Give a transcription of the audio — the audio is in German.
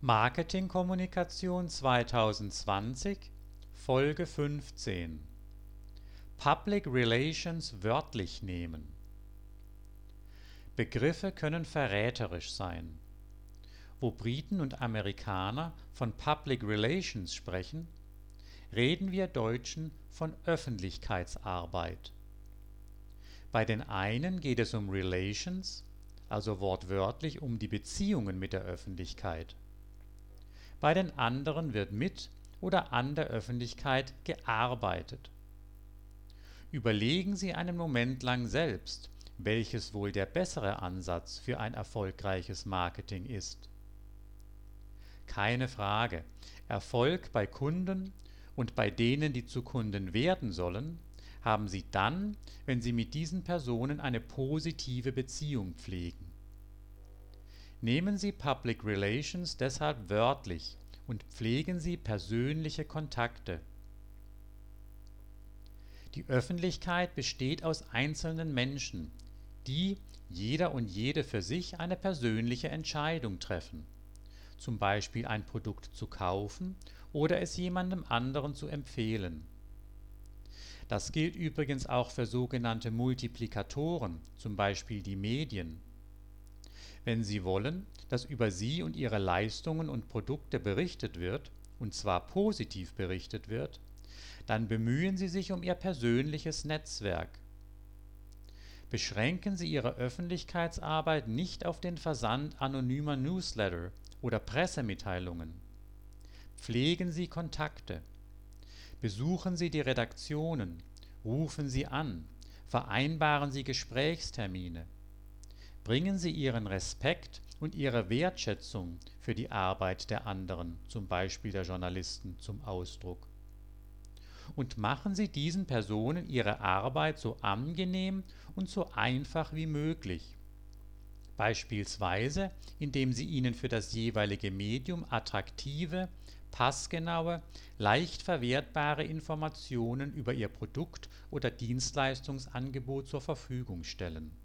Marketingkommunikation 2020 Folge 15 Public Relations wörtlich nehmen Begriffe können verräterisch sein. Wo Briten und Amerikaner von Public Relations sprechen, reden wir Deutschen von Öffentlichkeitsarbeit. Bei den einen geht es um Relations, also wortwörtlich um die Beziehungen mit der Öffentlichkeit. Bei den anderen wird mit oder an der Öffentlichkeit gearbeitet. Überlegen Sie einen Moment lang selbst, welches wohl der bessere Ansatz für ein erfolgreiches Marketing ist. Keine Frage, Erfolg bei Kunden und bei denen, die zu Kunden werden sollen, haben Sie dann, wenn Sie mit diesen Personen eine positive Beziehung pflegen. Nehmen Sie Public Relations deshalb wörtlich und pflegen Sie persönliche Kontakte. Die Öffentlichkeit besteht aus einzelnen Menschen, die, jeder und jede für sich, eine persönliche Entscheidung treffen, zum Beispiel ein Produkt zu kaufen oder es jemandem anderen zu empfehlen. Das gilt übrigens auch für sogenannte Multiplikatoren, zum Beispiel die Medien. Wenn Sie wollen, dass über Sie und Ihre Leistungen und Produkte berichtet wird, und zwar positiv berichtet wird, dann bemühen Sie sich um Ihr persönliches Netzwerk. Beschränken Sie Ihre Öffentlichkeitsarbeit nicht auf den Versand anonymer Newsletter oder Pressemitteilungen. Pflegen Sie Kontakte. Besuchen Sie die Redaktionen, rufen Sie an, vereinbaren Sie Gesprächstermine. Bringen Sie Ihren Respekt und Ihre Wertschätzung für die Arbeit der anderen, zum Beispiel der Journalisten, zum Ausdruck. Und machen Sie diesen Personen ihre Arbeit so angenehm und so einfach wie möglich. Beispielsweise, indem Sie ihnen für das jeweilige Medium attraktive, passgenaue, leicht verwertbare Informationen über ihr Produkt oder Dienstleistungsangebot zur Verfügung stellen